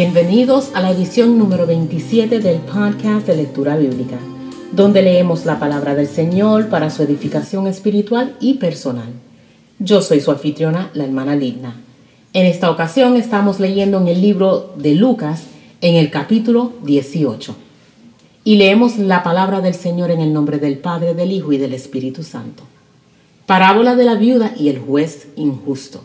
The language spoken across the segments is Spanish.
Bienvenidos a la edición número 27 del podcast de lectura bíblica, donde leemos la palabra del Señor para su edificación espiritual y personal. Yo soy su anfitriona, la hermana Ligna. En esta ocasión estamos leyendo en el libro de Lucas, en el capítulo 18. Y leemos la palabra del Señor en el nombre del Padre, del Hijo y del Espíritu Santo. Parábola de la viuda y el juez injusto.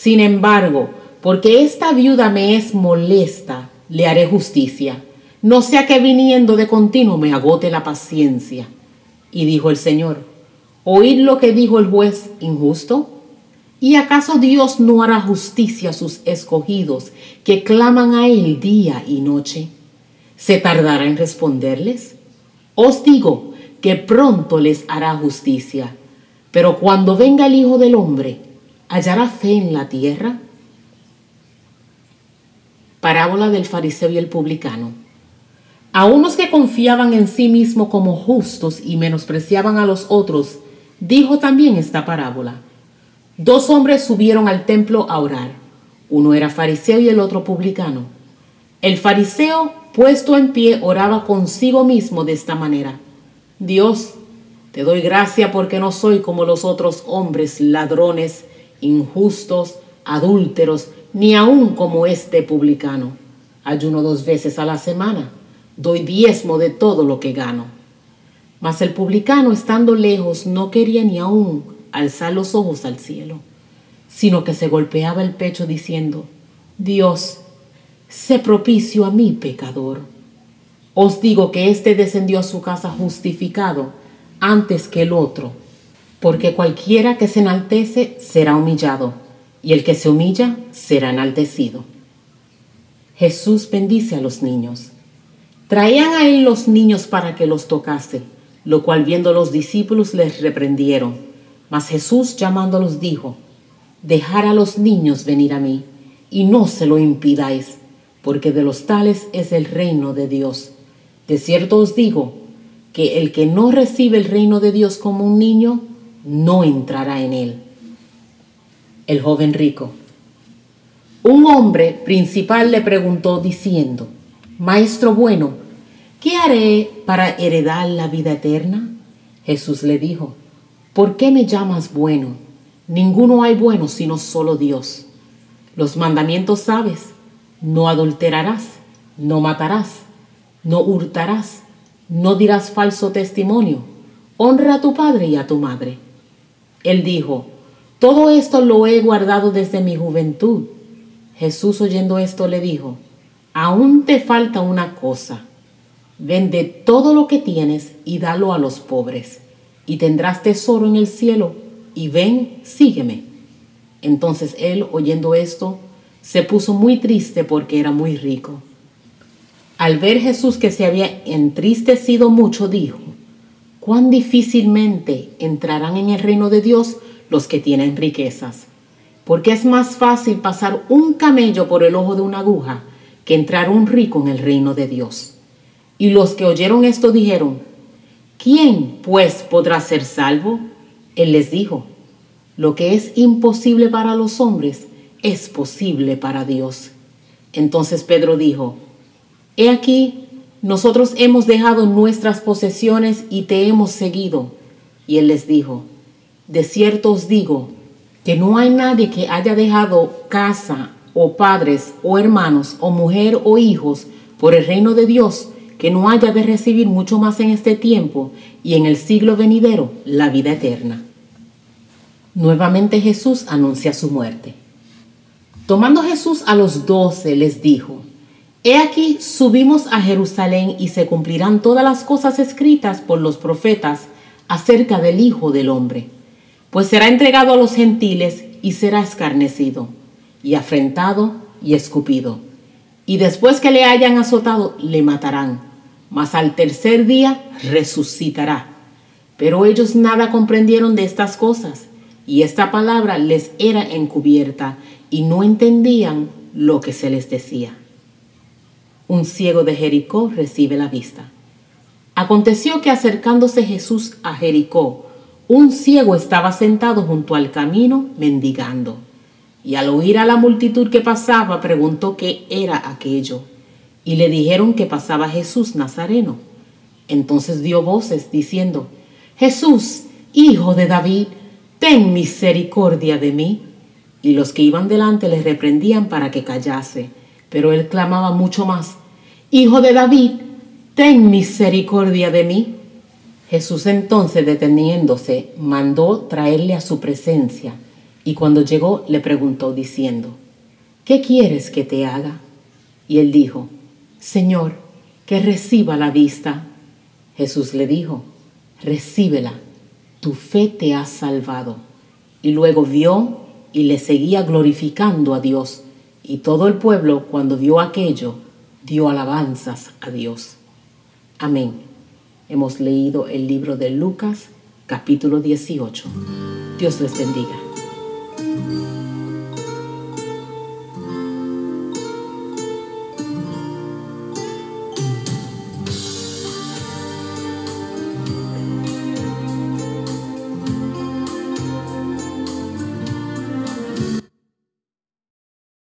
sin embargo, porque esta viuda me es molesta, le haré justicia. No sea que viniendo de continuo me agote la paciencia. Y dijo el Señor, ¿oíd lo que dijo el juez injusto? ¿Y acaso Dios no hará justicia a sus escogidos que claman a Él día y noche? ¿Se tardará en responderles? Os digo que pronto les hará justicia, pero cuando venga el Hijo del Hombre, ¿hallará fe en la tierra? Parábola del fariseo y el publicano. A unos que confiaban en sí mismos como justos y menospreciaban a los otros, dijo también esta parábola. Dos hombres subieron al templo a orar. Uno era fariseo y el otro publicano. El fariseo, puesto en pie, oraba consigo mismo de esta manera. Dios, te doy gracia porque no soy como los otros hombres, ladrones, injustos, adúlteros, ni aun como este publicano. Ayuno dos veces a la semana, doy diezmo de todo lo que gano. Mas el publicano, estando lejos, no quería ni aun alzar los ojos al cielo, sino que se golpeaba el pecho diciendo, Dios, sé propicio a mi pecador. Os digo que éste descendió a su casa justificado antes que el otro porque cualquiera que se enaltece será humillado, y el que se humilla será enaltecido. Jesús bendice a los niños. Traían a él los niños para que los tocase, lo cual viendo los discípulos les reprendieron. Mas Jesús llamándolos dijo, Dejar a los niños venir a mí, y no se lo impidáis, porque de los tales es el reino de Dios. De cierto os digo, que el que no recibe el reino de Dios como un niño, no entrará en él. El joven rico. Un hombre principal le preguntó diciendo, Maestro bueno, ¿qué haré para heredar la vida eterna? Jesús le dijo, ¿por qué me llamas bueno? Ninguno hay bueno sino solo Dios. Los mandamientos sabes, no adulterarás, no matarás, no hurtarás, no dirás falso testimonio, honra a tu padre y a tu madre. Él dijo, todo esto lo he guardado desde mi juventud. Jesús oyendo esto le dijo, aún te falta una cosa. Vende todo lo que tienes y dalo a los pobres, y tendrás tesoro en el cielo, y ven, sígueme. Entonces él, oyendo esto, se puso muy triste porque era muy rico. Al ver Jesús que se había entristecido mucho, dijo, cuán difícilmente entrarán en el reino de Dios los que tienen riquezas. Porque es más fácil pasar un camello por el ojo de una aguja que entrar un rico en el reino de Dios. Y los que oyeron esto dijeron, ¿quién pues podrá ser salvo? Él les dijo, lo que es imposible para los hombres es posible para Dios. Entonces Pedro dijo, He aquí, nosotros hemos dejado nuestras posesiones y te hemos seguido. Y él les dijo, de cierto os digo que no hay nadie que haya dejado casa o padres o hermanos o mujer o hijos por el reino de Dios que no haya de recibir mucho más en este tiempo y en el siglo venidero la vida eterna. Nuevamente Jesús anuncia su muerte. Tomando Jesús a los doce, les dijo, He aquí subimos a Jerusalén y se cumplirán todas las cosas escritas por los profetas acerca del Hijo del Hombre, pues será entregado a los gentiles y será escarnecido, y afrentado y escupido, y después que le hayan azotado, le matarán, mas al tercer día resucitará. Pero ellos nada comprendieron de estas cosas, y esta palabra les era encubierta, y no entendían lo que se les decía. Un ciego de Jericó recibe la vista. Aconteció que acercándose Jesús a Jericó, un ciego estaba sentado junto al camino mendigando y al oír a la multitud que pasaba preguntó qué era aquello. Y le dijeron que pasaba Jesús Nazareno. Entonces dio voces diciendo, Jesús, hijo de David, ten misericordia de mí. Y los que iban delante le reprendían para que callase, pero él clamaba mucho más, Hijo de David, ten misericordia de mí. Jesús entonces deteniéndose, mandó traerle a su presencia y cuando llegó le preguntó diciendo, ¿qué quieres que te haga? Y él dijo, Señor, que reciba la vista. Jesús le dijo, recíbela, tu fe te ha salvado. Y luego vio y le seguía glorificando a Dios. Y todo el pueblo, cuando vio aquello, dio alabanzas a Dios. Amén. Hemos leído el libro de Lucas, capítulo 18. Dios les bendiga.